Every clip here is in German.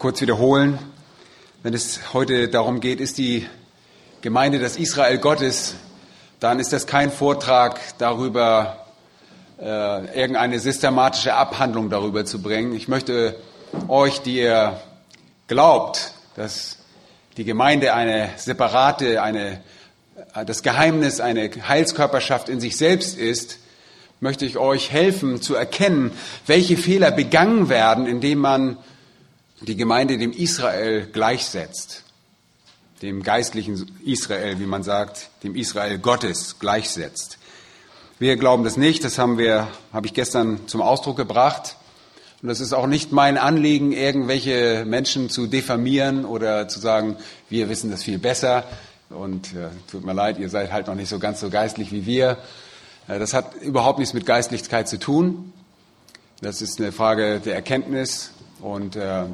kurz wiederholen, wenn es heute darum geht, ist die Gemeinde das Israel Gottes, dann ist das kein Vortrag darüber, äh, irgendeine systematische Abhandlung darüber zu bringen. Ich möchte euch, die ihr glaubt, dass die Gemeinde eine separate, eine, das Geheimnis, eine Heilskörperschaft in sich selbst ist, möchte ich euch helfen zu erkennen, welche Fehler begangen werden, indem man die Gemeinde dem Israel gleichsetzt, dem geistlichen Israel, wie man sagt, dem Israel Gottes gleichsetzt. Wir glauben das nicht, das haben wir, habe ich gestern zum Ausdruck gebracht. Und das ist auch nicht mein Anliegen, irgendwelche Menschen zu diffamieren oder zu sagen, wir wissen das viel besser. Und äh, tut mir leid, ihr seid halt noch nicht so ganz so geistlich wie wir. Äh, das hat überhaupt nichts mit Geistlichkeit zu tun. Das ist eine Frage der Erkenntnis und äh,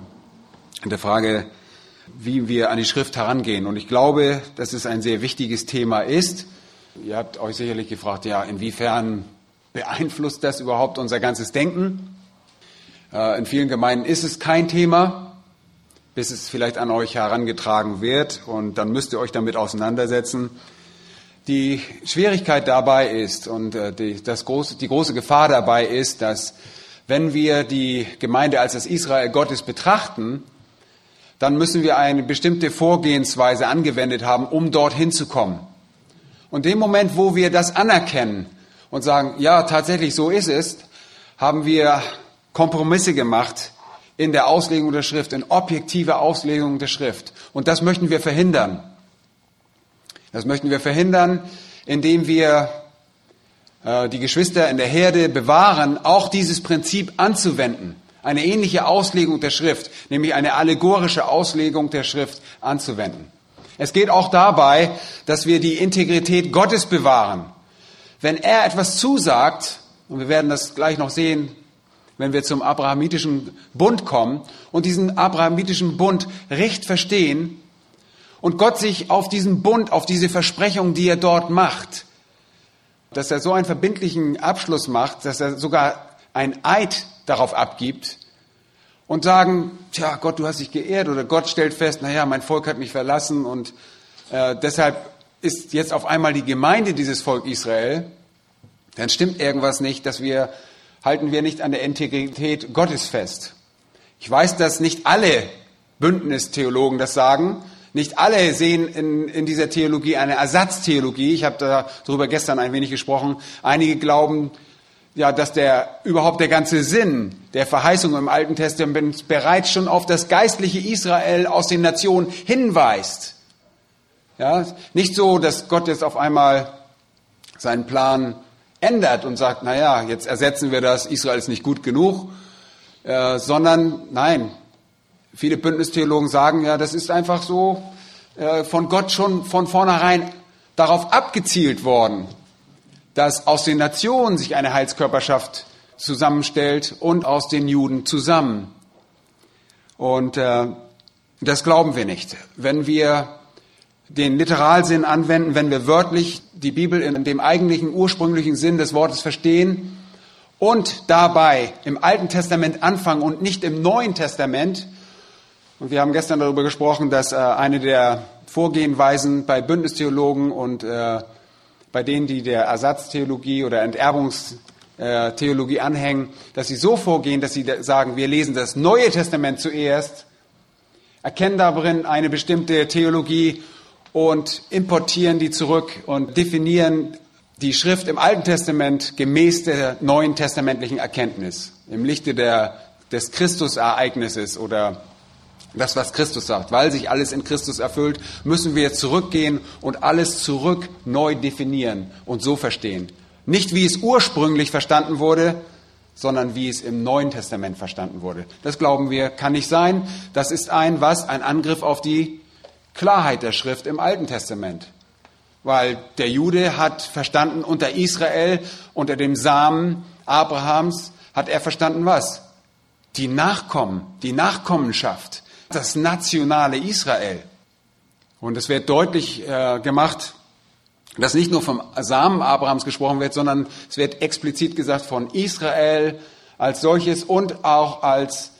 der Frage, wie wir an die Schrift herangehen. Und ich glaube, dass es ein sehr wichtiges Thema ist. Ihr habt euch sicherlich gefragt, ja, inwiefern beeinflusst das überhaupt unser ganzes Denken? Äh, in vielen Gemeinden ist es kein Thema, bis es vielleicht an euch herangetragen wird. Und dann müsst ihr euch damit auseinandersetzen. Die Schwierigkeit dabei ist und äh, die, das große, die große Gefahr dabei ist, dass wenn wir die Gemeinde als das Israel Gottes betrachten, dann müssen wir eine bestimmte Vorgehensweise angewendet haben, um dorthin zu kommen. Und dem Moment, wo wir das anerkennen und sagen, ja, tatsächlich so ist es, haben wir Kompromisse gemacht in der Auslegung der Schrift, in objektiver Auslegung der Schrift. Und das möchten wir verhindern. Das möchten wir verhindern, indem wir äh, die Geschwister in der Herde bewahren, auch dieses Prinzip anzuwenden. Eine ähnliche Auslegung der Schrift, nämlich eine allegorische Auslegung der Schrift anzuwenden. Es geht auch dabei, dass wir die Integrität Gottes bewahren. Wenn er etwas zusagt, und wir werden das gleich noch sehen, wenn wir zum abrahamitischen Bund kommen und diesen abrahamitischen Bund recht verstehen, und Gott sich auf diesen Bund, auf diese Versprechung, die er dort macht, dass er so einen verbindlichen Abschluss macht, dass er sogar ein Eid darauf abgibt und sagen, tja, Gott, du hast dich geehrt oder Gott stellt fest, naja, mein Volk hat mich verlassen und äh, deshalb ist jetzt auf einmal die Gemeinde dieses Volk Israel, dann stimmt irgendwas nicht, dass wir, halten wir nicht an der Integrität Gottes fest. Ich weiß, dass nicht alle Bündnistheologen das sagen, nicht alle sehen in, in dieser Theologie eine Ersatztheologie. Ich habe darüber gestern ein wenig gesprochen. Einige glauben, ja, dass der überhaupt der ganze Sinn der Verheißung im Alten Testament bereits schon auf das geistliche Israel aus den Nationen hinweist. Ja, nicht so, dass Gott jetzt auf einmal seinen Plan ändert und sagt, na ja, jetzt ersetzen wir das, Israel ist nicht gut genug, äh, sondern nein, Viele Bündnistheologen sagen ja, das ist einfach so äh, von Gott schon von vornherein darauf abgezielt worden, dass aus den Nationen sich eine Heilskörperschaft zusammenstellt und aus den Juden zusammen. Und äh, das glauben wir nicht. Wenn wir den Literalsinn anwenden, wenn wir wörtlich die Bibel in dem eigentlichen ursprünglichen Sinn des Wortes verstehen und dabei im Alten Testament anfangen und nicht im Neuen Testament, und wir haben gestern darüber gesprochen, dass äh, eine der Vorgehenweisen bei Bündnistheologen und äh, bei denen, die der Ersatztheologie oder Enterbungstheologie anhängen, dass sie so vorgehen, dass sie sagen, wir lesen das Neue Testament zuerst, erkennen darin eine bestimmte Theologie und importieren die zurück und definieren die Schrift im Alten Testament gemäß der neuen testamentlichen Erkenntnis, im Lichte der, des Christusereignisses oder das, was Christus sagt. Weil sich alles in Christus erfüllt, müssen wir zurückgehen und alles zurück neu definieren und so verstehen. Nicht wie es ursprünglich verstanden wurde, sondern wie es im Neuen Testament verstanden wurde. Das glauben wir, kann nicht sein. Das ist ein was? Ein Angriff auf die Klarheit der Schrift im Alten Testament. Weil der Jude hat verstanden, unter Israel, unter dem Samen Abrahams, hat er verstanden was? Die Nachkommen, die Nachkommenschaft, das nationale Israel. Und es wird deutlich äh, gemacht, dass nicht nur vom Samen Abrahams gesprochen wird, sondern es wird explizit gesagt von Israel als solches und auch als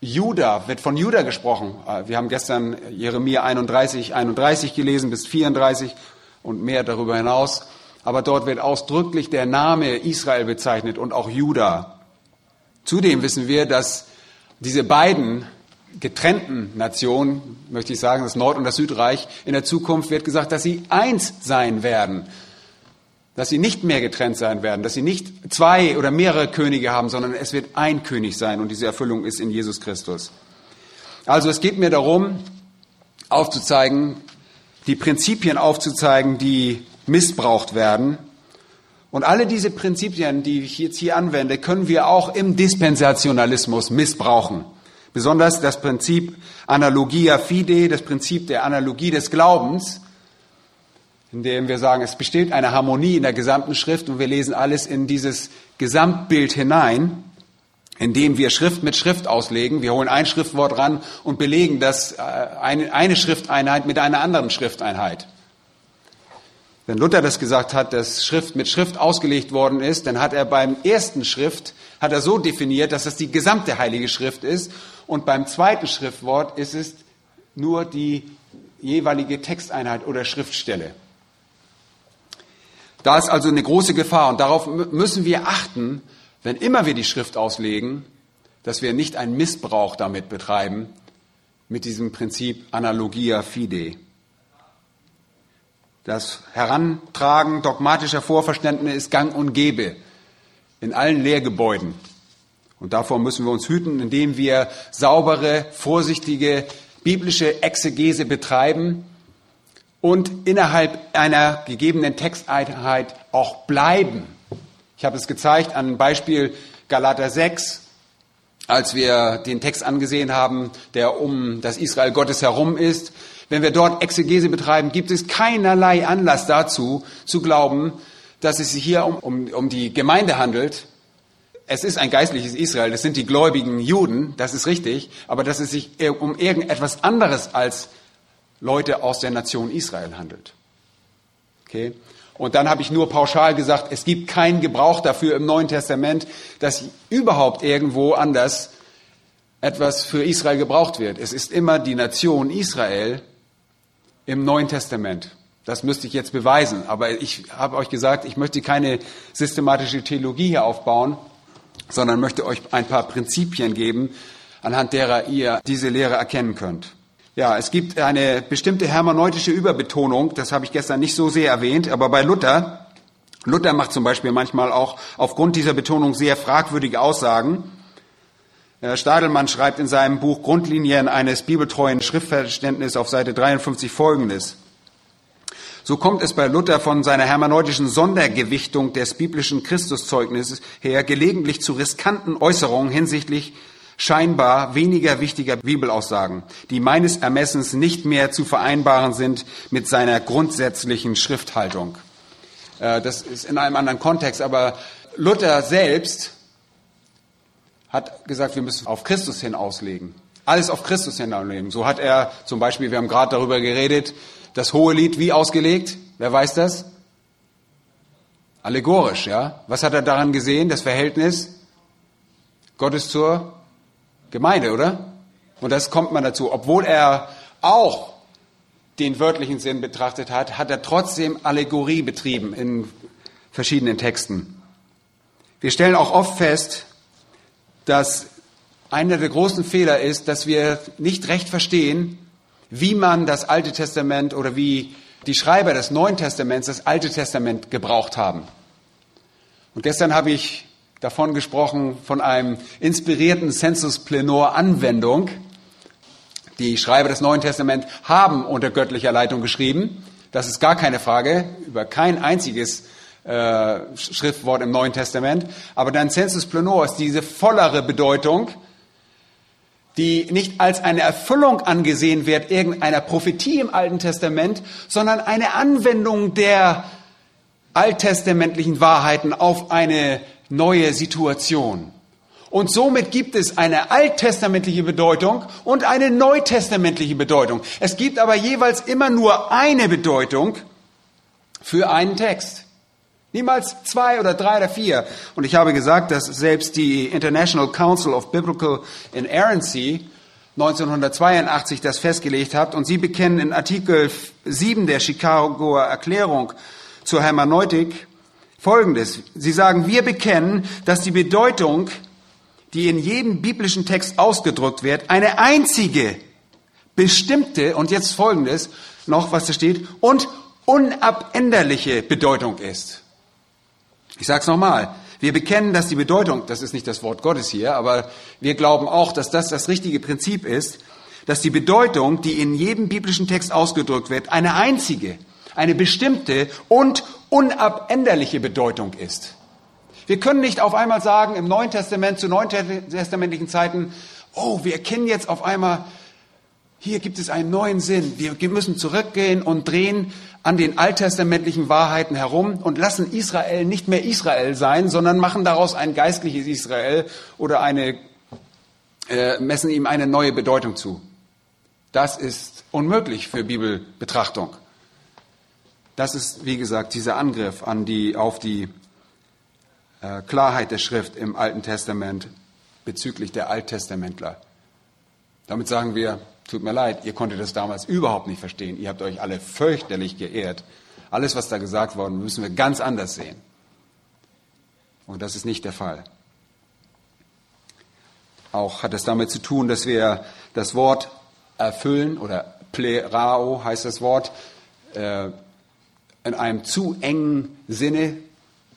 Juda, wird von Juda gesprochen. Äh, wir haben gestern Jeremia 31, 31 gelesen bis 34 und mehr darüber hinaus. Aber dort wird ausdrücklich der Name Israel bezeichnet und auch Juda. Zudem wissen wir, dass diese beiden getrennten Nationen, möchte ich sagen, das Nord- und das Südreich, in der Zukunft wird gesagt, dass sie eins sein werden. Dass sie nicht mehr getrennt sein werden, dass sie nicht zwei oder mehrere Könige haben, sondern es wird ein König sein und diese Erfüllung ist in Jesus Christus. Also es geht mir darum, aufzuzeigen, die Prinzipien aufzuzeigen, die missbraucht werden. Und alle diese Prinzipien, die ich jetzt hier anwende, können wir auch im Dispensationalismus missbrauchen. Besonders das Prinzip Analogia fide, das Prinzip der Analogie des Glaubens, in dem wir sagen, es besteht eine Harmonie in der gesamten Schrift und wir lesen alles in dieses Gesamtbild hinein, indem wir Schrift mit Schrift auslegen. Wir holen ein Schriftwort ran und belegen das äh, eine Schrifteinheit mit einer anderen Schrifteinheit. Wenn Luther das gesagt hat, dass Schrift mit Schrift ausgelegt worden ist, dann hat er beim ersten Schrift, hat er so definiert, dass das die gesamte Heilige Schrift ist und beim zweiten Schriftwort ist es nur die jeweilige Texteinheit oder Schriftstelle. Da ist also eine große Gefahr und darauf müssen wir achten, wenn immer wir die Schrift auslegen, dass wir nicht einen Missbrauch damit betreiben, mit diesem Prinzip Analogia fide. Das Herantragen dogmatischer Vorverständnisse ist gang und gäbe in allen Lehrgebäuden. Und davor müssen wir uns hüten, indem wir saubere, vorsichtige biblische Exegese betreiben und innerhalb einer gegebenen Texteinheit auch bleiben. Ich habe es gezeigt an Beispiel Galater 6, als wir den Text angesehen haben, der um das Israel Gottes herum ist. Wenn wir dort Exegese betreiben, gibt es keinerlei Anlass dazu, zu glauben, dass es sich hier um, um, um die Gemeinde handelt, es ist ein geistliches Israel, das sind die gläubigen Juden, das ist richtig, aber dass es sich um irgendetwas anderes als Leute aus der Nation Israel handelt. Okay? Und dann habe ich nur pauschal gesagt, es gibt keinen Gebrauch dafür im Neuen Testament, dass überhaupt irgendwo anders etwas für Israel gebraucht wird. Es ist immer die Nation Israel im Neuen Testament. Das müsste ich jetzt beweisen. Aber ich habe euch gesagt, ich möchte keine systematische Theologie hier aufbauen, sondern möchte euch ein paar Prinzipien geben, anhand derer ihr diese Lehre erkennen könnt. Ja, es gibt eine bestimmte hermeneutische Überbetonung, das habe ich gestern nicht so sehr erwähnt, aber bei Luther, Luther macht zum Beispiel manchmal auch aufgrund dieser Betonung sehr fragwürdige Aussagen. Stadelmann schreibt in seinem Buch Grundlinien eines bibeltreuen Schriftverständnisses auf Seite 53 folgendes. So kommt es bei Luther von seiner hermeneutischen Sondergewichtung des biblischen Christuszeugnisses her gelegentlich zu riskanten Äußerungen hinsichtlich scheinbar weniger wichtiger Bibelaussagen, die meines Ermessens nicht mehr zu vereinbaren sind mit seiner grundsätzlichen Schrifthaltung. Äh, das ist in einem anderen Kontext, aber Luther selbst hat gesagt, wir müssen auf Christus hin auslegen. Alles auf Christus hin auslegen. So hat er zum Beispiel, wir haben gerade darüber geredet, das hohe Lied wie ausgelegt? Wer weiß das? Allegorisch, ja. Was hat er daran gesehen? Das Verhältnis Gottes zur Gemeinde, oder? Und das kommt man dazu. Obwohl er auch den wörtlichen Sinn betrachtet hat, hat er trotzdem Allegorie betrieben in verschiedenen Texten. Wir stellen auch oft fest, dass einer der großen Fehler ist, dass wir nicht recht verstehen, wie man das Alte Testament oder wie die Schreiber des Neuen Testaments das Alte Testament gebraucht haben. Und gestern habe ich davon gesprochen, von einem inspirierten Sensus Plenor Anwendung. Die Schreiber des Neuen Testaments haben unter göttlicher Leitung geschrieben. Das ist gar keine Frage. Über kein einziges äh, Schriftwort im Neuen Testament. Aber dann Sensus Plenoris, diese vollere Bedeutung, die nicht als eine Erfüllung angesehen wird irgendeiner Prophetie im Alten Testament, sondern eine Anwendung der alttestamentlichen Wahrheiten auf eine neue Situation. Und somit gibt es eine alttestamentliche Bedeutung und eine neutestamentliche Bedeutung. Es gibt aber jeweils immer nur eine Bedeutung für einen Text. Niemals zwei oder drei oder vier. Und ich habe gesagt, dass selbst die International Council of Biblical Inerrancy 1982 das festgelegt hat. Und sie bekennen in Artikel 7 der Chicagoer Erklärung zur Hermeneutik Folgendes. Sie sagen, wir bekennen, dass die Bedeutung, die in jedem biblischen Text ausgedrückt wird, eine einzige, bestimmte, und jetzt Folgendes noch, was da steht, und unabänderliche Bedeutung ist. Ich sage es nochmal. Wir bekennen, dass die Bedeutung, das ist nicht das Wort Gottes hier, aber wir glauben auch, dass das das richtige Prinzip ist, dass die Bedeutung, die in jedem biblischen Text ausgedrückt wird, eine einzige, eine bestimmte und unabänderliche Bedeutung ist. Wir können nicht auf einmal sagen, im Neuen Testament, zu neuen testamentlichen Zeiten, oh, wir erkennen jetzt auf einmal, hier gibt es einen neuen Sinn. Wir müssen zurückgehen und drehen an den alttestamentlichen Wahrheiten herum und lassen Israel nicht mehr Israel sein, sondern machen daraus ein geistliches Israel oder eine, äh, messen ihm eine neue Bedeutung zu. Das ist unmöglich für Bibelbetrachtung. Das ist, wie gesagt, dieser Angriff an die, auf die äh, Klarheit der Schrift im Alten Testament bezüglich der Alttestamentler. Damit sagen wir, tut mir leid, ihr konntet das damals überhaupt nicht verstehen. Ihr habt euch alle fürchterlich geehrt. Alles, was da gesagt worden, müssen wir ganz anders sehen. Und das ist nicht der Fall. Auch hat es damit zu tun, dass wir das Wort erfüllen oder plerao heißt das Wort, äh, in einem zu engen Sinne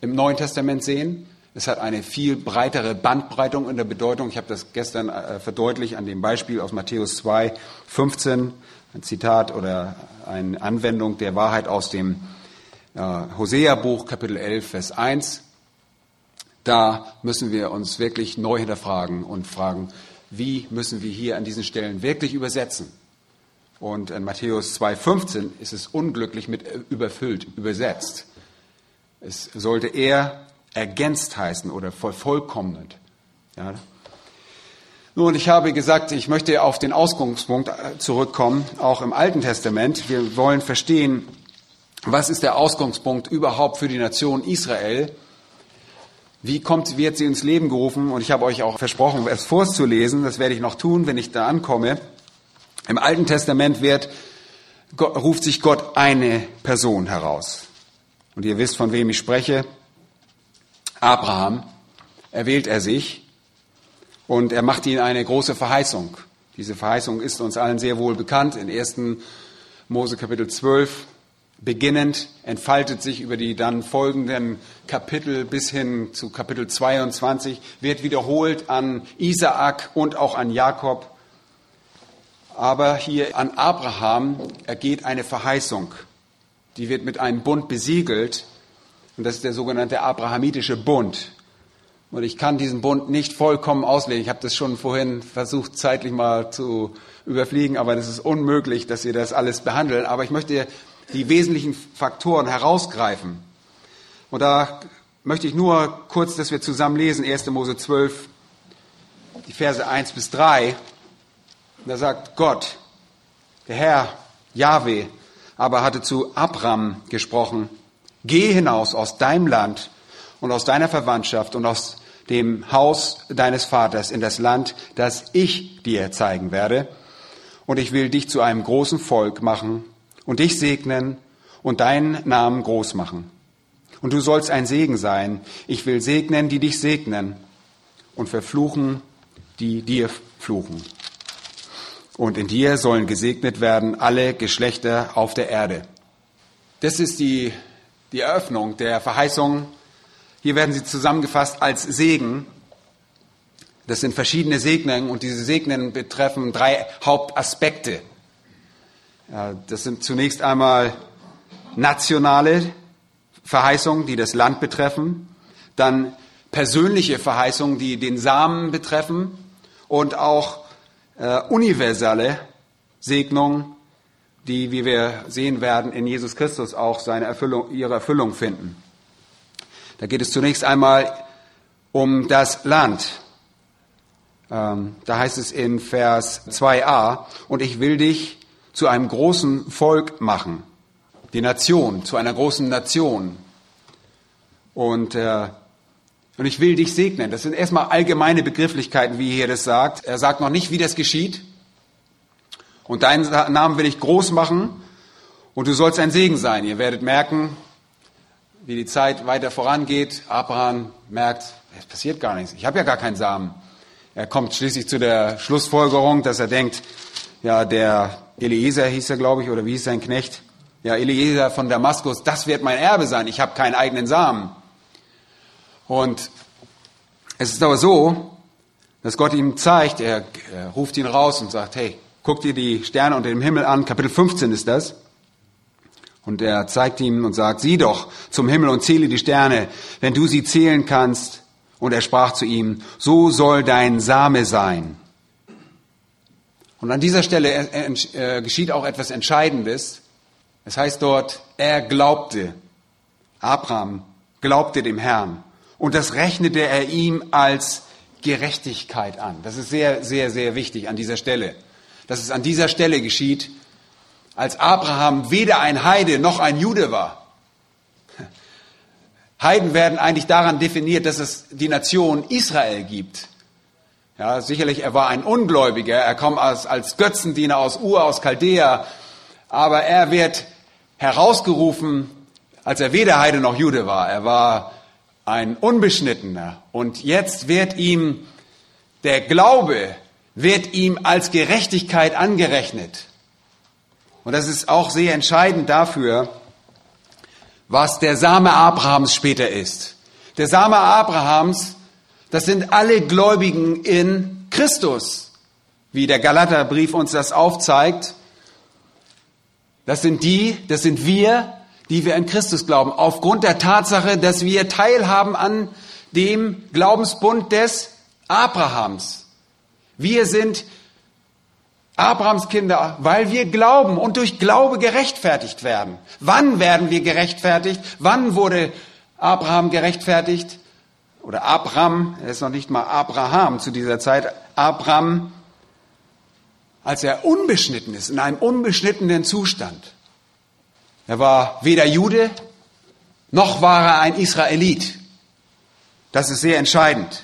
im Neuen Testament sehen. Es hat eine viel breitere Bandbreitung in der Bedeutung. Ich habe das gestern äh, verdeutlicht an dem Beispiel aus Matthäus 2, 15, ein Zitat oder eine Anwendung der Wahrheit aus dem äh, Hosea-Buch, Kapitel 11, Vers 1. Da müssen wir uns wirklich neu hinterfragen und fragen, wie müssen wir hier an diesen Stellen wirklich übersetzen? Und in Matthäus 2,15 ist es unglücklich mit überfüllt, übersetzt. Es sollte eher ergänzt heißen oder vervollkommnet. Ja. Nun, ich habe gesagt, ich möchte auf den Ausgangspunkt äh, zurückkommen, auch im Alten Testament. Wir wollen verstehen, was ist der Ausgangspunkt überhaupt für die Nation Israel? Wie kommt, wird sie ins Leben gerufen? Und ich habe euch auch versprochen, es vorzulesen. Das werde ich noch tun, wenn ich da ankomme. Im Alten Testament wird, ruft sich Gott eine Person heraus. Und ihr wisst, von wem ich spreche. Abraham erwählt er sich und er macht ihm eine große Verheißung. Diese Verheißung ist uns allen sehr wohl bekannt. In 1. Mose Kapitel 12 beginnend entfaltet sich über die dann folgenden Kapitel bis hin zu Kapitel 22, wird wiederholt an Isaak und auch an Jakob aber hier an Abraham ergeht eine Verheißung. Die wird mit einem Bund besiegelt. Und das ist der sogenannte Abrahamitische Bund. Und ich kann diesen Bund nicht vollkommen auslegen. Ich habe das schon vorhin versucht, zeitlich mal zu überfliegen, aber es ist unmöglich, dass wir das alles behandeln. Aber ich möchte die wesentlichen Faktoren herausgreifen. Und da möchte ich nur kurz, dass wir zusammen lesen, 1. Mose 12, die Verse 1 bis 3. Und da sagt Gott, der Herr, Yahweh, aber hatte zu Abram gesprochen, geh hinaus aus deinem Land und aus deiner Verwandtschaft und aus dem Haus deines Vaters in das Land, das ich dir zeigen werde. Und ich will dich zu einem großen Volk machen und dich segnen und deinen Namen groß machen. Und du sollst ein Segen sein. Ich will segnen, die dich segnen und verfluchen, die dir fluchen. Und in dir sollen gesegnet werden alle Geschlechter auf der Erde. Das ist die, die Eröffnung der Verheißung. Hier werden sie zusammengefasst als Segen. Das sind verschiedene Segnungen und diese Segnungen betreffen drei Hauptaspekte. Das sind zunächst einmal nationale Verheißungen, die das Land betreffen, dann persönliche Verheißungen, die den Samen betreffen und auch äh, universelle Segnungen, die, wie wir sehen werden, in Jesus Christus auch seine Erfüllung, ihre Erfüllung finden. Da geht es zunächst einmal um das Land. Ähm, da heißt es in Vers 2a, und ich will dich zu einem großen Volk machen, die Nation, zu einer großen Nation. Und, äh, und ich will dich segnen. Das sind erstmal allgemeine Begrifflichkeiten, wie hier das sagt. Er sagt noch nicht, wie das geschieht. Und deinen Namen will ich groß machen und du sollst ein Segen sein. Ihr werdet merken, wie die Zeit weiter vorangeht. Abraham merkt, es passiert gar nichts. Ich habe ja gar keinen Samen. Er kommt schließlich zu der Schlussfolgerung, dass er denkt, ja, der Eliezer hieß er, glaube ich, oder wie hieß sein Knecht? Ja, Eliezer von Damaskus, das wird mein Erbe sein. Ich habe keinen eigenen Samen. Und es ist aber so, dass Gott ihm zeigt, er, er ruft ihn raus und sagt, hey, guck dir die Sterne unter dem Himmel an. Kapitel 15 ist das. Und er zeigt ihm und sagt, sieh doch zum Himmel und zähle die Sterne, wenn du sie zählen kannst. Und er sprach zu ihm, so soll dein Same sein. Und an dieser Stelle äh, geschieht auch etwas Entscheidendes. Es heißt dort, er glaubte. Abraham glaubte dem Herrn. Und das rechnete er ihm als Gerechtigkeit an. Das ist sehr, sehr, sehr wichtig an dieser Stelle. Dass es an dieser Stelle geschieht, als Abraham weder ein Heide noch ein Jude war. Heiden werden eigentlich daran definiert, dass es die Nation Israel gibt. Ja, sicherlich, er war ein Ungläubiger, er kommt als, als Götzendiener aus Ur, aus Chaldea, aber er wird herausgerufen, als er weder Heide noch Jude war. Er war ein Unbeschnittener. Und jetzt wird ihm der Glaube, wird ihm als Gerechtigkeit angerechnet. Und das ist auch sehr entscheidend dafür, was der Same Abrahams später ist. Der Same Abrahams, das sind alle Gläubigen in Christus, wie der Galaterbrief uns das aufzeigt. Das sind die, das sind wir, die wir in Christus glauben, aufgrund der Tatsache, dass wir teilhaben an dem Glaubensbund des Abrahams. Wir sind Abrahams Kinder, weil wir glauben und durch Glaube gerechtfertigt werden. Wann werden wir gerechtfertigt? Wann wurde Abraham gerechtfertigt? Oder Abraham, er ist noch nicht mal Abraham zu dieser Zeit, Abraham, als er unbeschnitten ist, in einem unbeschnittenen Zustand. Er war weder Jude, noch war er ein Israelit. Das ist sehr entscheidend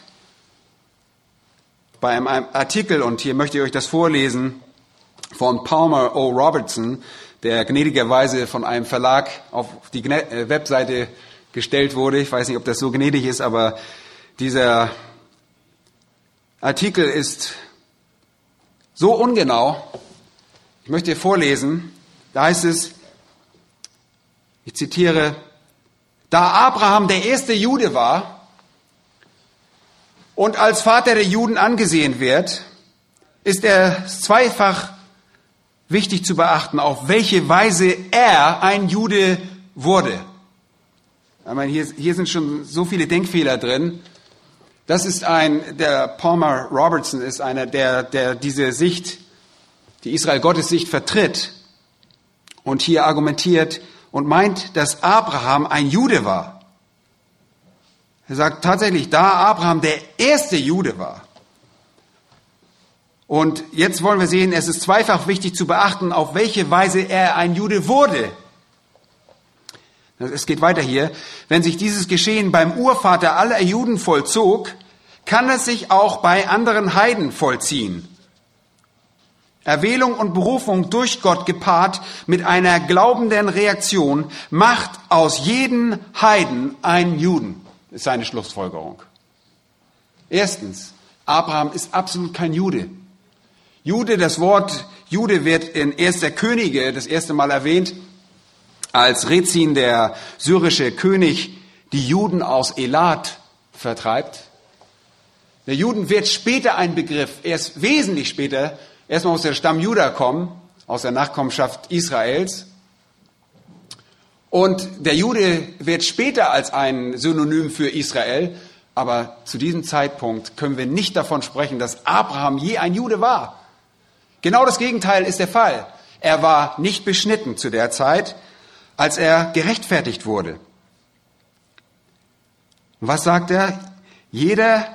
bei einem Artikel, und hier möchte ich euch das vorlesen, von Palmer O. Robertson, der gnädigerweise von einem Verlag auf die äh, Webseite gestellt wurde. Ich weiß nicht, ob das so gnädig ist, aber dieser Artikel ist so ungenau. Ich möchte vorlesen. Da heißt es, ich zitiere, da Abraham der erste Jude war, und als Vater der Juden angesehen wird, ist er zweifach wichtig zu beachten, auf welche Weise er ein Jude wurde. Ich meine, hier, hier sind schon so viele Denkfehler drin. Das ist ein, der Palmer Robertson ist einer, der, der diese Sicht, die Israel-Gottes Sicht vertritt und hier argumentiert und meint, dass Abraham ein Jude war. Er sagt tatsächlich, da Abraham der erste Jude war. Und jetzt wollen wir sehen, es ist zweifach wichtig zu beachten, auf welche Weise er ein Jude wurde. Es geht weiter hier. Wenn sich dieses Geschehen beim Urvater aller Juden vollzog, kann es sich auch bei anderen Heiden vollziehen. Erwählung und Berufung durch Gott gepaart mit einer glaubenden Reaktion macht aus jedem Heiden einen Juden ist seine Schlussfolgerung. Erstens, Abraham ist absolut kein Jude. Jude, das Wort Jude wird in Erster Könige das erste Mal erwähnt, als Rezin, der syrische König, die Juden aus Elat vertreibt. Der Juden wird später ein Begriff, erst wesentlich später, erstmal aus der Stamm Juda kommen, aus der Nachkommenschaft Israels. Und der Jude wird später als ein Synonym für Israel, aber zu diesem Zeitpunkt können wir nicht davon sprechen, dass Abraham je ein Jude war. Genau das Gegenteil ist der Fall. Er war nicht beschnitten zu der Zeit, als er gerechtfertigt wurde. Was sagt er? Jeder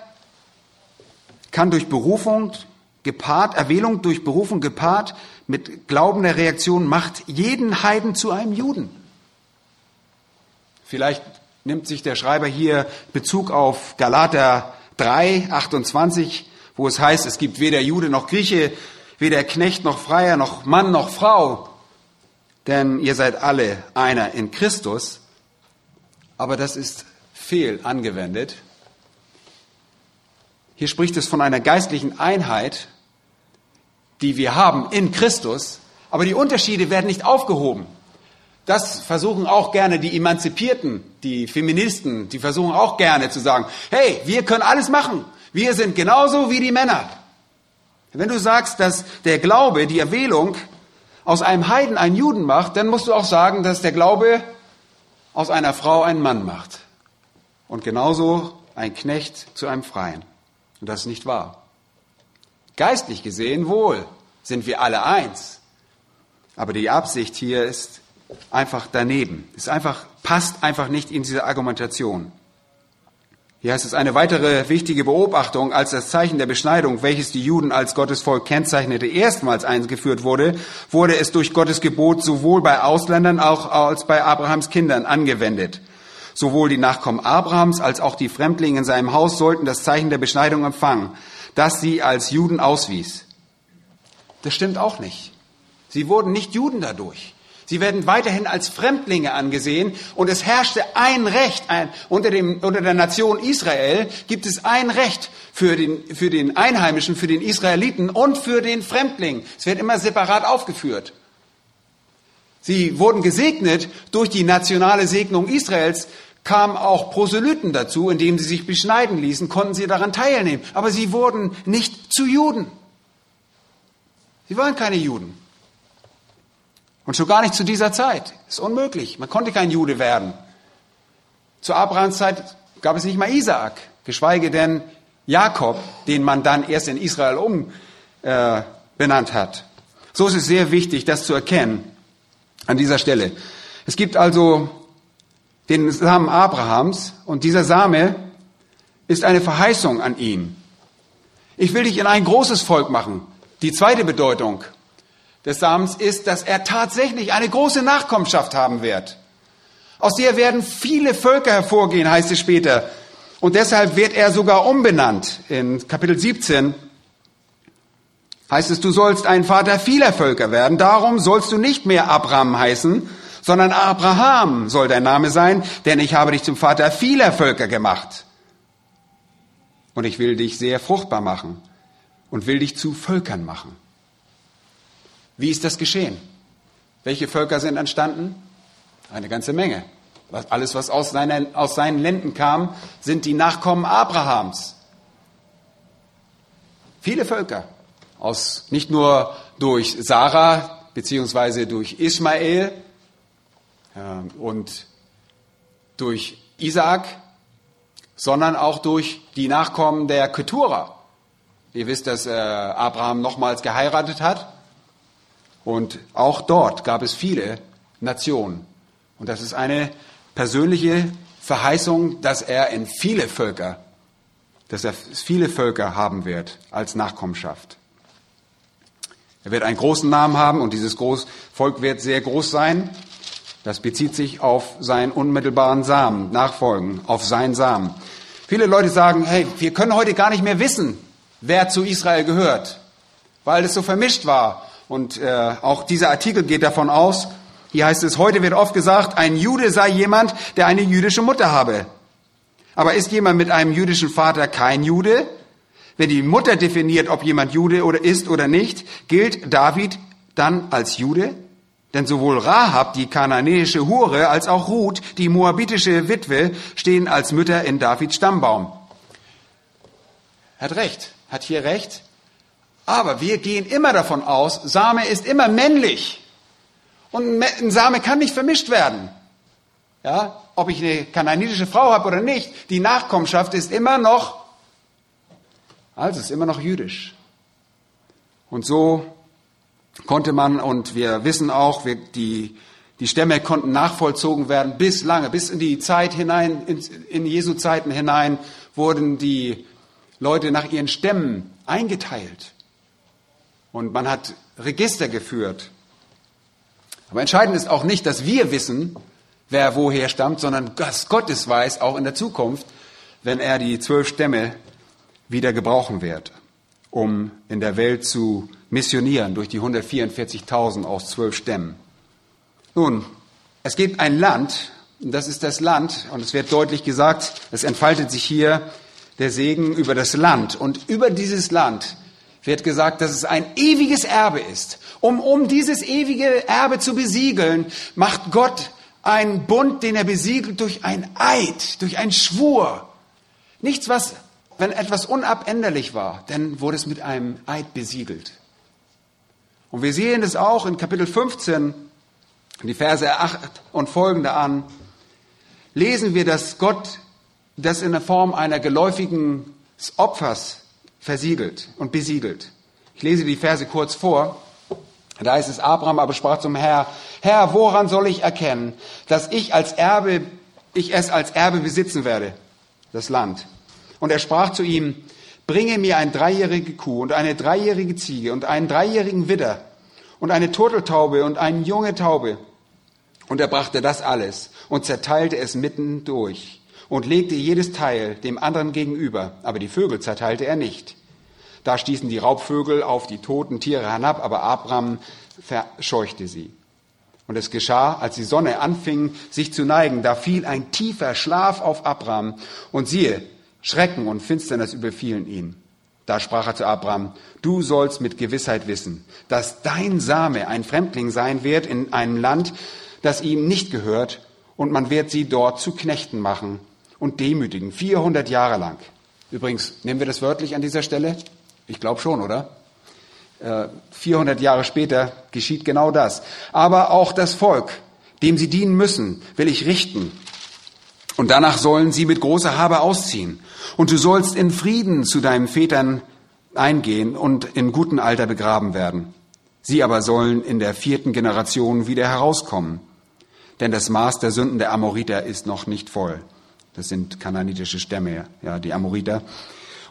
kann durch Berufung gepaart, Erwählung durch Berufung gepaart mit glaubender Reaktion macht jeden Heiden zu einem Juden. Vielleicht nimmt sich der Schreiber hier Bezug auf Galater 3, 28, wo es heißt, es gibt weder Jude noch Grieche, weder Knecht noch Freier, noch Mann noch Frau, denn ihr seid alle einer in Christus. Aber das ist fehl angewendet. Hier spricht es von einer geistlichen Einheit, die wir haben in Christus, aber die Unterschiede werden nicht aufgehoben. Das versuchen auch gerne die Emanzipierten, die Feministen, die versuchen auch gerne zu sagen, hey, wir können alles machen. Wir sind genauso wie die Männer. Wenn du sagst, dass der Glaube, die Erwählung aus einem Heiden einen Juden macht, dann musst du auch sagen, dass der Glaube aus einer Frau einen Mann macht. Und genauso ein Knecht zu einem Freien. Und das ist nicht wahr. Geistlich gesehen wohl sind wir alle eins. Aber die Absicht hier ist einfach daneben. Es einfach, passt einfach nicht in diese Argumentation. Hier heißt es eine weitere wichtige Beobachtung, als das Zeichen der Beschneidung, welches die Juden als Gottes Volk kennzeichnete, erstmals eingeführt wurde, wurde es durch Gottes Gebot sowohl bei Ausländern auch als bei Abrahams Kindern angewendet. Sowohl die Nachkommen Abrahams als auch die Fremdlinge in seinem Haus sollten das Zeichen der Beschneidung empfangen, das sie als Juden auswies. Das stimmt auch nicht. Sie wurden nicht Juden dadurch. Sie werden weiterhin als Fremdlinge angesehen und es herrschte ein Recht ein, unter, dem, unter der Nation Israel gibt es ein Recht für den, für den Einheimischen, für den Israeliten und für den Fremdling. Es wird immer separat aufgeführt. Sie wurden gesegnet durch die nationale Segnung Israels, kamen auch Proselyten dazu, indem sie sich beschneiden ließen, konnten sie daran teilnehmen. Aber sie wurden nicht zu Juden. Sie waren keine Juden. Und schon gar nicht zu dieser Zeit. Ist unmöglich. Man konnte kein Jude werden. Zu Abrahams Zeit gab es nicht mal Isaak, geschweige denn Jakob, den man dann erst in Israel umbenannt äh, hat. So ist es sehr wichtig, das zu erkennen an dieser Stelle. Es gibt also den Samen Abrahams und dieser Same ist eine Verheißung an ihn. Ich will dich in ein großes Volk machen. Die zweite Bedeutung des Samens ist, dass er tatsächlich eine große Nachkommenschaft haben wird. Aus der werden viele Völker hervorgehen, heißt es später. Und deshalb wird er sogar umbenannt. In Kapitel 17 heißt es, du sollst ein Vater vieler Völker werden. Darum sollst du nicht mehr Abraham heißen, sondern Abraham soll dein Name sein, denn ich habe dich zum Vater vieler Völker gemacht. Und ich will dich sehr fruchtbar machen und will dich zu Völkern machen. Wie ist das geschehen? Welche Völker sind entstanden? Eine ganze Menge. Alles, was aus seinen, aus seinen Lenden kam, sind die Nachkommen Abrahams. Viele Völker. Aus, nicht nur durch Sarah beziehungsweise durch Ismael äh, und durch Isaak, sondern auch durch die Nachkommen der Keturah. Ihr wisst, dass äh, Abraham nochmals geheiratet hat und auch dort gab es viele Nationen. Und das ist eine persönliche Verheißung, dass er in viele Völker, dass er viele Völker haben wird als Nachkommenschaft. Er wird einen großen Namen haben und dieses Volk wird sehr groß sein. Das bezieht sich auf seinen unmittelbaren Samen, Nachfolgen, auf seinen Samen. Viele Leute sagen, hey, wir können heute gar nicht mehr wissen, wer zu Israel gehört, weil es so vermischt war und äh, auch dieser Artikel geht davon aus, hier heißt es, heute wird oft gesagt, ein Jude sei jemand, der eine jüdische Mutter habe. Aber ist jemand mit einem jüdischen Vater kein Jude? Wenn die Mutter definiert, ob jemand Jude oder ist oder nicht, gilt David dann als Jude? Denn sowohl Rahab, die kananäische Hure, als auch Ruth, die moabitische Witwe, stehen als Mütter in Davids Stammbaum. Hat recht, hat hier recht. Aber wir gehen immer davon aus, Same ist immer männlich. Und ein Same kann nicht vermischt werden. ja, ob ich eine kananitische Frau habe oder nicht, die Nachkommenschaft ist immer noch, also ist immer noch jüdisch. Und so konnte man, und wir wissen auch, wir, die, die Stämme konnten nachvollzogen werden bis lange, bis in die Zeit hinein, in, in Jesu Zeiten hinein wurden die Leute nach ihren Stämmen eingeteilt. Und man hat Register geführt. Aber entscheidend ist auch nicht, dass wir wissen, wer woher stammt, sondern dass Gott es weiß, auch in der Zukunft, wenn er die zwölf Stämme wieder gebrauchen wird, um in der Welt zu missionieren durch die 144.000 aus zwölf Stämmen. Nun, es gibt ein Land, und das ist das Land, und es wird deutlich gesagt, es entfaltet sich hier der Segen über das Land. Und über dieses Land wird gesagt, dass es ein ewiges Erbe ist. Um, um dieses ewige Erbe zu besiegeln, macht Gott einen Bund, den er besiegelt durch ein Eid, durch einen Schwur. Nichts, was, wenn etwas unabänderlich war, dann wurde es mit einem Eid besiegelt. Und wir sehen es auch in Kapitel 15, die Verse 8 und folgende an, lesen wir, dass Gott das in der Form einer geläufigen Opfers versiegelt und besiegelt. Ich lese die Verse kurz vor. Da ist es Abraham aber sprach zum Herr, Herr, woran soll ich erkennen, dass ich als Erbe, ich es als Erbe besitzen werde, das Land? Und er sprach zu ihm, bringe mir eine dreijährige Kuh und eine dreijährige Ziege und einen dreijährigen Widder und eine Turteltaube und eine junge Taube. Und er brachte das alles und zerteilte es mitten durch und legte jedes Teil dem anderen gegenüber, aber die Vögel zerteilte er nicht. Da stießen die Raubvögel auf die toten Tiere herab, aber Abraham verscheuchte sie. Und es geschah, als die Sonne anfing, sich zu neigen, da fiel ein tiefer Schlaf auf Abraham. Und siehe, Schrecken und Finsternis überfielen ihn. Da sprach er zu Abraham, du sollst mit Gewissheit wissen, dass dein Same ein Fremdling sein wird in einem Land, das ihm nicht gehört, und man wird sie dort zu Knechten machen und demütigen, 400 Jahre lang. Übrigens, nehmen wir das wörtlich an dieser Stelle? Ich glaube schon, oder? 400 äh, Jahre später geschieht genau das. Aber auch das Volk, dem sie dienen müssen, will ich richten. Und danach sollen sie mit großer Habe ausziehen. Und du sollst in Frieden zu deinen Vätern eingehen und in gutem Alter begraben werden. Sie aber sollen in der vierten Generation wieder herauskommen. Denn das Maß der Sünden der Amoriter ist noch nicht voll. Das sind kananitische Stämme, ja, die Amoriter.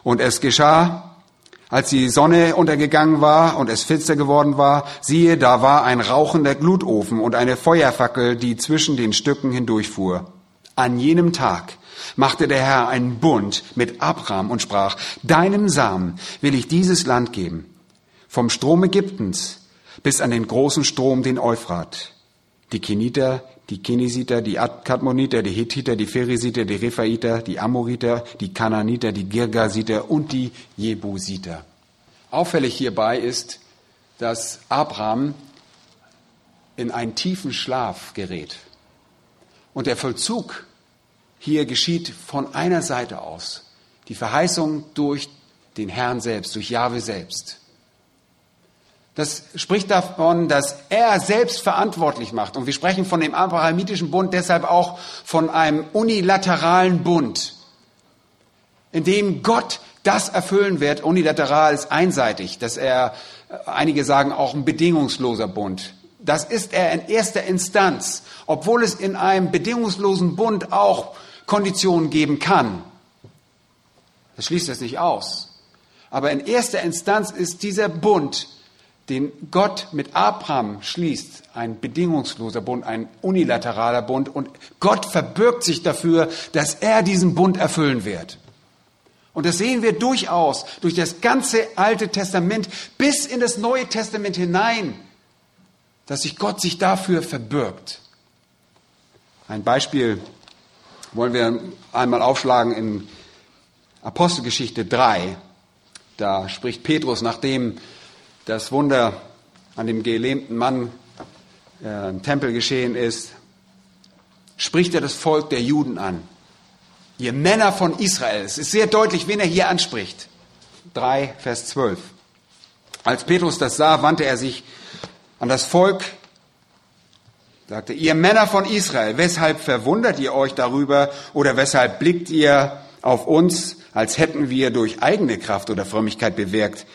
Und es geschah, als die Sonne untergegangen war und es finster geworden war, siehe, da war ein rauchender Glutofen und eine Feuerfackel, die zwischen den Stücken hindurchfuhr. An jenem Tag machte der Herr einen Bund mit Abraham und sprach, deinem Samen will ich dieses Land geben, vom Strom Ägyptens bis an den großen Strom, den Euphrat. Die Keniter, die Kenesiter, die Kadmoniter, die Hethiter, die Pheresiter, die Rephaiter, die Amoriter, die Kananiter, die Girgasiter und die Jebusiter. Auffällig hierbei ist, dass Abraham in einen tiefen Schlaf gerät. Und der Vollzug hier geschieht von einer Seite aus. Die Verheißung durch den Herrn selbst, durch Jahwe selbst. Das spricht davon, dass er selbst verantwortlich macht. Und wir sprechen von dem abrahamitischen Bund deshalb auch von einem unilateralen Bund, in dem Gott das erfüllen wird. Unilateral ist einseitig, dass er, einige sagen auch ein bedingungsloser Bund. Das ist er in erster Instanz, obwohl es in einem bedingungslosen Bund auch Konditionen geben kann. Das schließt das nicht aus. Aber in erster Instanz ist dieser Bund den Gott mit Abraham schließt, ein bedingungsloser Bund, ein unilateraler Bund, und Gott verbirgt sich dafür, dass er diesen Bund erfüllen wird. Und das sehen wir durchaus durch das ganze Alte Testament bis in das Neue Testament hinein, dass sich Gott sich dafür verbirgt. Ein Beispiel wollen wir einmal aufschlagen in Apostelgeschichte 3. Da spricht Petrus, nachdem das Wunder an dem gelähmten Mann äh, im Tempel geschehen ist, spricht er das Volk der Juden an. Ihr Männer von Israel. Es ist sehr deutlich, wen er hier anspricht. 3, Vers 12. Als Petrus das sah, wandte er sich an das Volk sagte, ihr Männer von Israel, weshalb verwundert ihr euch darüber oder weshalb blickt ihr auf uns, als hätten wir durch eigene Kraft oder Frömmigkeit bewirkt,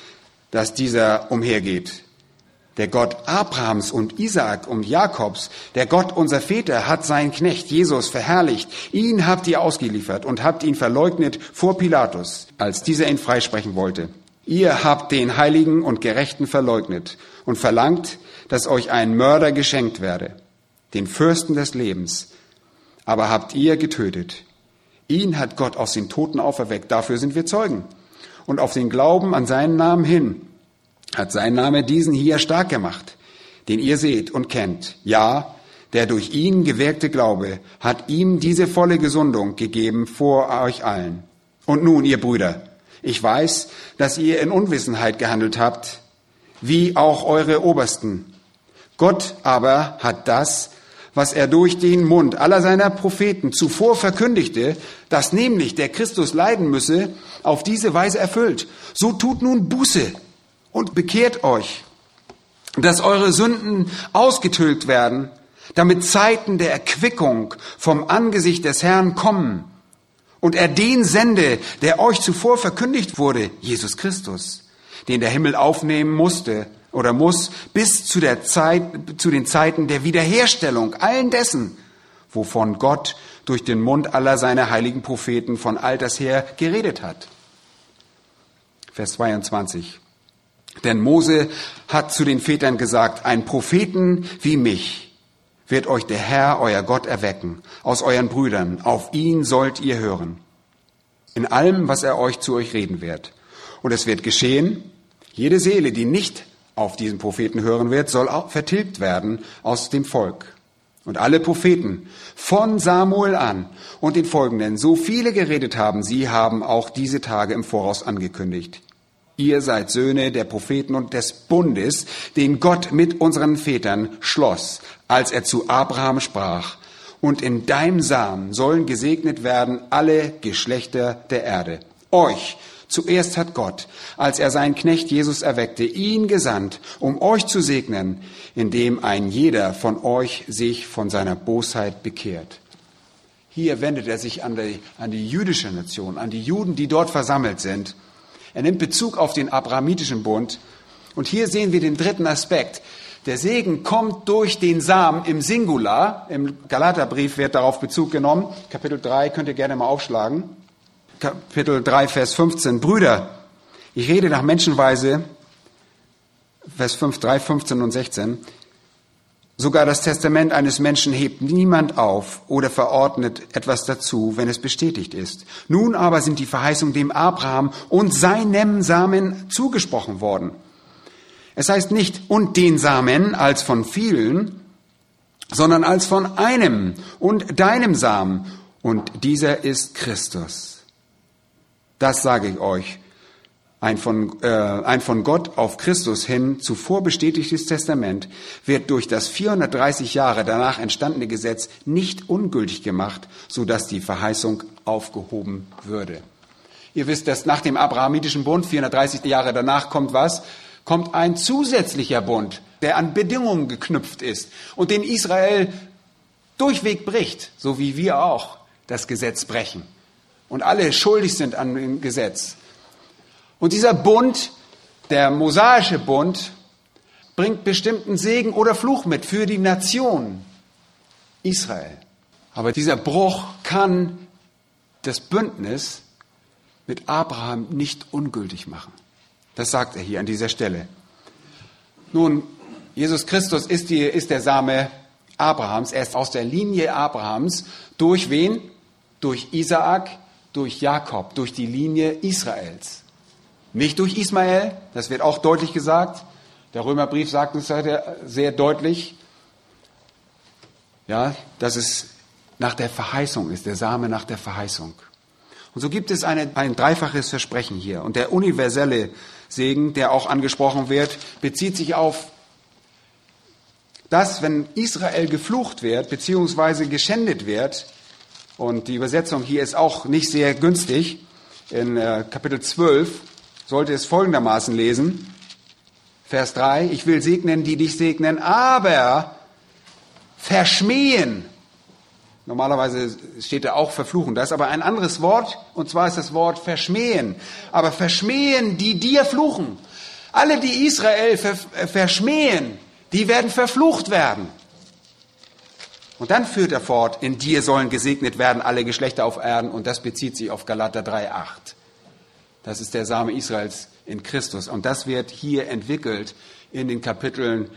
dass dieser umhergeht? Der Gott Abrahams und Isaak und Jakobs, der Gott unserer Väter, hat seinen Knecht Jesus verherrlicht. Ihn habt ihr ausgeliefert und habt ihn verleugnet vor Pilatus, als dieser ihn freisprechen wollte. Ihr habt den Heiligen und Gerechten verleugnet und verlangt, dass euch ein Mörder geschenkt werde, den Fürsten des Lebens. Aber habt ihr getötet. Ihn hat Gott aus den Toten auferweckt. Dafür sind wir Zeugen. Und auf den Glauben an seinen Namen hin hat sein Name diesen hier stark gemacht, den ihr seht und kennt. Ja, der durch ihn gewirkte Glaube hat ihm diese volle Gesundung gegeben vor euch allen. Und nun, ihr Brüder, ich weiß, dass ihr in Unwissenheit gehandelt habt, wie auch eure Obersten. Gott aber hat das, was er durch den Mund aller seiner Propheten zuvor verkündigte, dass nämlich der Christus leiden müsse, auf diese Weise erfüllt. So tut nun Buße und bekehrt euch, dass eure Sünden ausgetilgt werden, damit Zeiten der Erquickung vom Angesicht des Herrn kommen und er den sende, der euch zuvor verkündigt wurde, Jesus Christus, den der Himmel aufnehmen musste oder muss bis zu der Zeit, zu den Zeiten der Wiederherstellung allen dessen, wovon Gott durch den Mund aller seiner heiligen Propheten von alters her geredet hat. Vers 22. Denn Mose hat zu den Vätern gesagt, ein Propheten wie mich wird euch der Herr, euer Gott, erwecken, aus euren Brüdern. Auf ihn sollt ihr hören. In allem, was er euch zu euch reden wird. Und es wird geschehen, jede Seele, die nicht auf diesen Propheten hören wird, soll auch vertilgt werden aus dem Volk. Und alle Propheten von Samuel an und den folgenden, so viele geredet haben, sie haben auch diese Tage im Voraus angekündigt. Ihr seid Söhne der Propheten und des Bundes, den Gott mit unseren Vätern schloss, als er zu Abraham sprach. Und in deinem Samen sollen gesegnet werden alle Geschlechter der Erde. Euch zuerst hat Gott, als er seinen Knecht Jesus erweckte, ihn gesandt, um euch zu segnen, indem ein jeder von euch sich von seiner Bosheit bekehrt. Hier wendet er sich an die, an die jüdische Nation, an die Juden, die dort versammelt sind er nimmt Bezug auf den abrahamitischen Bund. Und hier sehen wir den dritten Aspekt. Der Segen kommt durch den Samen im Singular. Im Galaterbrief wird darauf Bezug genommen. Kapitel 3 könnt ihr gerne mal aufschlagen. Kapitel 3, Vers 15. Brüder, ich rede nach Menschenweise, Vers 5, 3, 15 und 16. Sogar das Testament eines Menschen hebt niemand auf oder verordnet etwas dazu, wenn es bestätigt ist. Nun aber sind die Verheißungen dem Abraham und seinem Samen zugesprochen worden. Es heißt nicht und den Samen als von vielen, sondern als von einem und deinem Samen. Und dieser ist Christus. Das sage ich euch ein von, äh, ein von Gott auf Christus hin zuvor bestätigtes Testament wird durch das 430 Jahre danach entstandene Gesetz nicht ungültig gemacht, so dass die Verheißung aufgehoben würde. Ihr wisst, dass nach dem Abrahamitischen Bund 430 Jahre danach kommt was? Kommt ein zusätzlicher Bund, der an Bedingungen geknüpft ist und den Israel durchweg bricht, so wie wir auch das Gesetz brechen und alle schuldig sind an dem Gesetz. Und dieser Bund, der mosaische Bund, bringt bestimmten Segen oder Fluch mit für die Nation Israel. Aber dieser Bruch kann das Bündnis mit Abraham nicht ungültig machen. Das sagt er hier an dieser Stelle. Nun, Jesus Christus ist, die, ist der Same Abrahams. Er ist aus der Linie Abrahams. Durch wen? Durch Isaak, durch Jakob, durch die Linie Israels. Nicht durch Ismael, das wird auch deutlich gesagt. Der Römerbrief sagt uns sehr deutlich, ja, dass es nach der Verheißung ist, der Same nach der Verheißung. Und so gibt es eine, ein dreifaches Versprechen hier. Und der universelle Segen, der auch angesprochen wird, bezieht sich auf das, wenn Israel geflucht wird, beziehungsweise geschändet wird, und die Übersetzung hier ist auch nicht sehr günstig, in äh, Kapitel 12, sollte es folgendermaßen lesen. Vers 3, ich will segnen, die dich segnen, aber verschmähen. Normalerweise steht da auch verfluchen. Da ist aber ein anderes Wort, und zwar ist das Wort verschmähen. Aber verschmähen, die dir fluchen. Alle, die Israel verschmähen, die werden verflucht werden. Und dann führt er fort, in dir sollen gesegnet werden alle Geschlechter auf Erden, und das bezieht sich auf Galater 3,8. Das ist der Same Israels in Christus. Und das wird hier entwickelt in den Kapiteln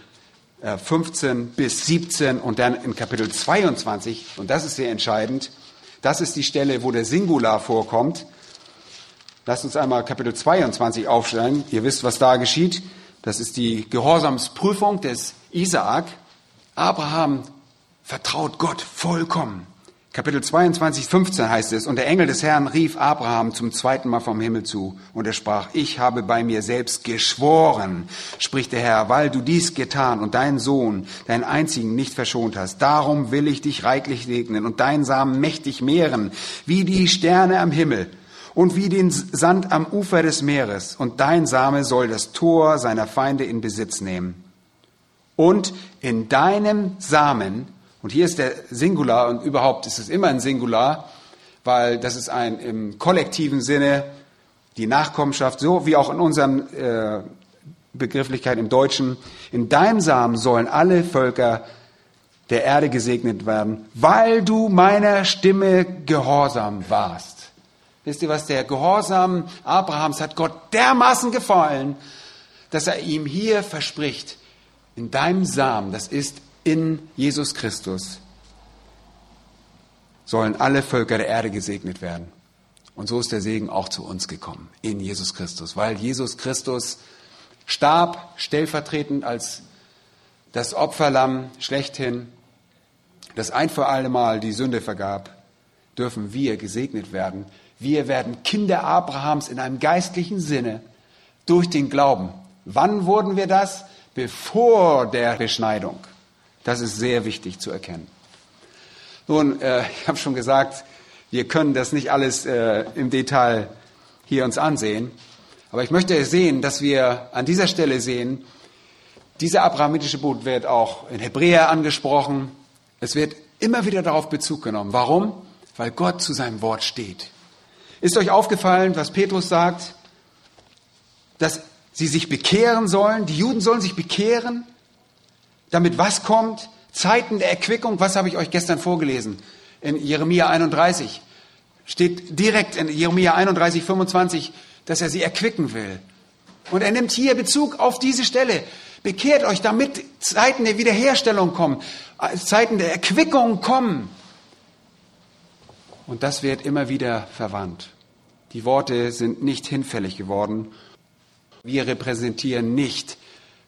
15 äh, bis 17 und dann in Kapitel 22. Und das ist sehr entscheidend. Das ist die Stelle, wo der Singular vorkommt. Lasst uns einmal Kapitel 22 aufstellen. Ihr wisst, was da geschieht. Das ist die Gehorsamsprüfung des Isaak. Abraham vertraut Gott vollkommen. Kapitel 22, 15 heißt es, und der Engel des Herrn rief Abraham zum zweiten Mal vom Himmel zu, und er sprach, ich habe bei mir selbst geschworen, spricht der Herr, weil du dies getan und deinen Sohn, deinen einzigen, nicht verschont hast. Darum will ich dich reichlich segnen und deinen Samen mächtig mehren, wie die Sterne am Himmel und wie den Sand am Ufer des Meeres, und dein Same soll das Tor seiner Feinde in Besitz nehmen. Und in deinem Samen und hier ist der Singular und überhaupt ist es immer ein Singular, weil das ist ein im kollektiven Sinne die Nachkommenschaft, so wie auch in unserem äh, Begrifflichkeit im Deutschen. In deinem Samen sollen alle Völker der Erde gesegnet werden, weil du meiner Stimme gehorsam warst. Wisst ihr was? Der Gehorsam Abrahams hat Gott dermaßen gefallen, dass er ihm hier verspricht, in deinem Samen, das ist in Jesus Christus sollen alle Völker der Erde gesegnet werden. Und so ist der Segen auch zu uns gekommen, in Jesus Christus, weil Jesus Christus starb stellvertretend als das Opferlamm schlechthin, das ein für alle Mal die Sünde vergab, dürfen wir gesegnet werden. Wir werden Kinder Abrahams in einem geistlichen Sinne durch den Glauben. Wann wurden wir das? Bevor der Beschneidung. Das ist sehr wichtig zu erkennen. Nun, äh, ich habe schon gesagt, wir können das nicht alles äh, im Detail hier uns ansehen. Aber ich möchte sehen, dass wir an dieser Stelle sehen, dieser abrahamitische Bund wird auch in Hebräer angesprochen. Es wird immer wieder darauf Bezug genommen. Warum? Weil Gott zu seinem Wort steht. Ist euch aufgefallen, was Petrus sagt? Dass sie sich bekehren sollen, die Juden sollen sich bekehren damit was kommt? Zeiten der Erquickung, was habe ich euch gestern vorgelesen? In Jeremia 31 steht direkt in Jeremia 31, 25, dass er sie erquicken will. Und er nimmt hier Bezug auf diese Stelle. Bekehrt euch, damit Zeiten der Wiederherstellung kommen, Zeiten der Erquickung kommen. Und das wird immer wieder verwandt. Die Worte sind nicht hinfällig geworden. Wir repräsentieren nicht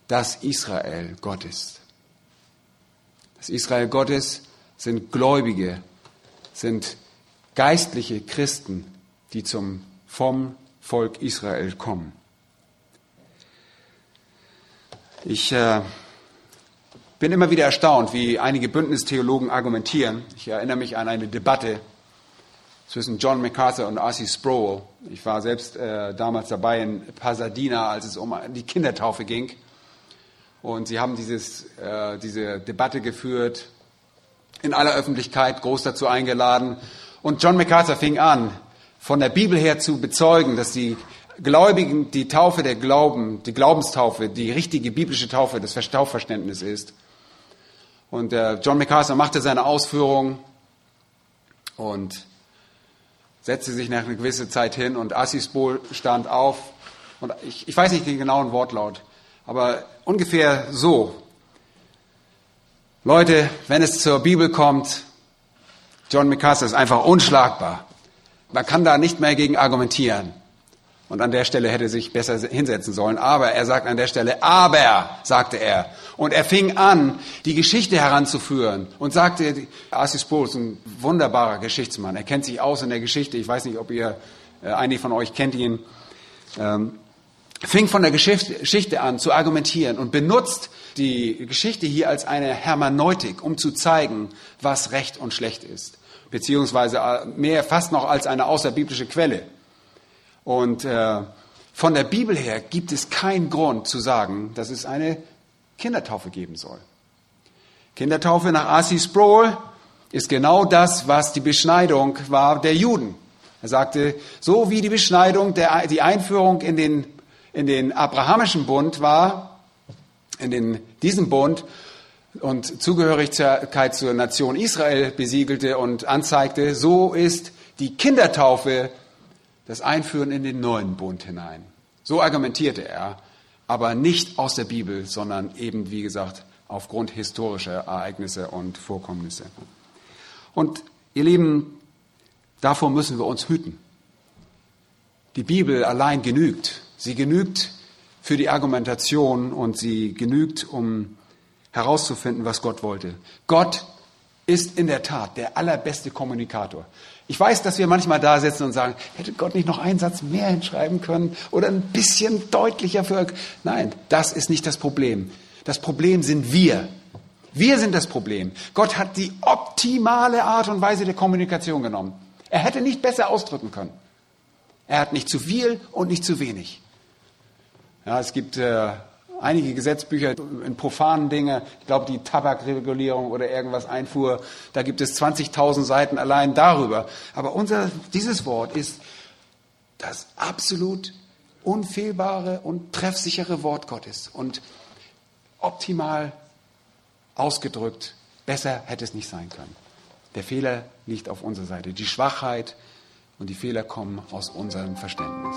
das Israel Gottes. Das Israel Gottes sind Gläubige, sind geistliche Christen, die zum, vom Volk Israel kommen. Ich äh, bin immer wieder erstaunt, wie einige Bündnistheologen argumentieren. Ich erinnere mich an eine Debatte zwischen John MacArthur und R.C. Sproul. Ich war selbst äh, damals dabei in Pasadena, als es um die Kindertaufe ging. Und sie haben dieses, äh, diese Debatte geführt, in aller Öffentlichkeit, groß dazu eingeladen. Und John MacArthur fing an, von der Bibel her zu bezeugen, dass die Gläubigen die Taufe der Glauben, die Glaubenstaufe, die richtige biblische Taufe, das Taufverständnis ist. Und äh, John MacArthur machte seine Ausführungen und setzte sich nach einer gewissen Zeit hin und Assis Bohl stand auf. Und ich, ich weiß nicht den genauen Wortlaut, aber ungefähr so. Leute, wenn es zur Bibel kommt, John MacArthur ist einfach unschlagbar. Man kann da nicht mehr gegen argumentieren. Und an der Stelle hätte er sich besser hinsetzen sollen. Aber er sagt an der Stelle, aber, sagte er. Und er fing an, die Geschichte heranzuführen und sagte, Arcis Pohl ist ein wunderbarer Geschichtsmann. Er kennt sich aus in der Geschichte. Ich weiß nicht, ob ihr, äh, einige von euch kennt ihn. Ähm, fing von der Geschichte an zu argumentieren und benutzt die Geschichte hier als eine Hermeneutik, um zu zeigen, was recht und schlecht ist. Beziehungsweise äh, mehr fast noch als eine außerbiblische Quelle. Und äh, von der Bibel her gibt es keinen Grund zu sagen, dass es eine Kindertaufe geben soll. Kindertaufe nach R.C. Sproul ist genau das, was die Beschneidung war der Juden. Er sagte, so wie die Beschneidung, der, die Einführung in den, in den abrahamischen Bund war, in den, diesen Bund und Zugehörigkeit zur Nation Israel besiegelte und anzeigte, so ist die Kindertaufe das Einführen in den neuen Bund hinein. So argumentierte er, aber nicht aus der Bibel, sondern eben, wie gesagt, aufgrund historischer Ereignisse und Vorkommnisse. Und ihr Lieben, davor müssen wir uns hüten. Die Bibel allein genügt. Sie genügt für die Argumentation und sie genügt, um herauszufinden, was Gott wollte. Gott ist in der Tat der allerbeste Kommunikator. Ich weiß, dass wir manchmal da sitzen und sagen, hätte Gott nicht noch einen Satz mehr hinschreiben können oder ein bisschen deutlicher für. Nein, das ist nicht das Problem. Das Problem sind wir. Wir sind das Problem. Gott hat die optimale Art und Weise der Kommunikation genommen. Er hätte nicht besser ausdrücken können. Er hat nicht zu viel und nicht zu wenig. Ja, es gibt äh, einige Gesetzbücher in profanen Dinge. Ich glaube, die Tabakregulierung oder irgendwas Einfuhr. Da gibt es 20.000 Seiten allein darüber. Aber unser, dieses Wort ist das absolut unfehlbare und treffsichere Wort Gottes. Und optimal ausgedrückt, besser hätte es nicht sein können. Der Fehler liegt auf unserer Seite. Die Schwachheit und die Fehler kommen aus unserem Verständnis.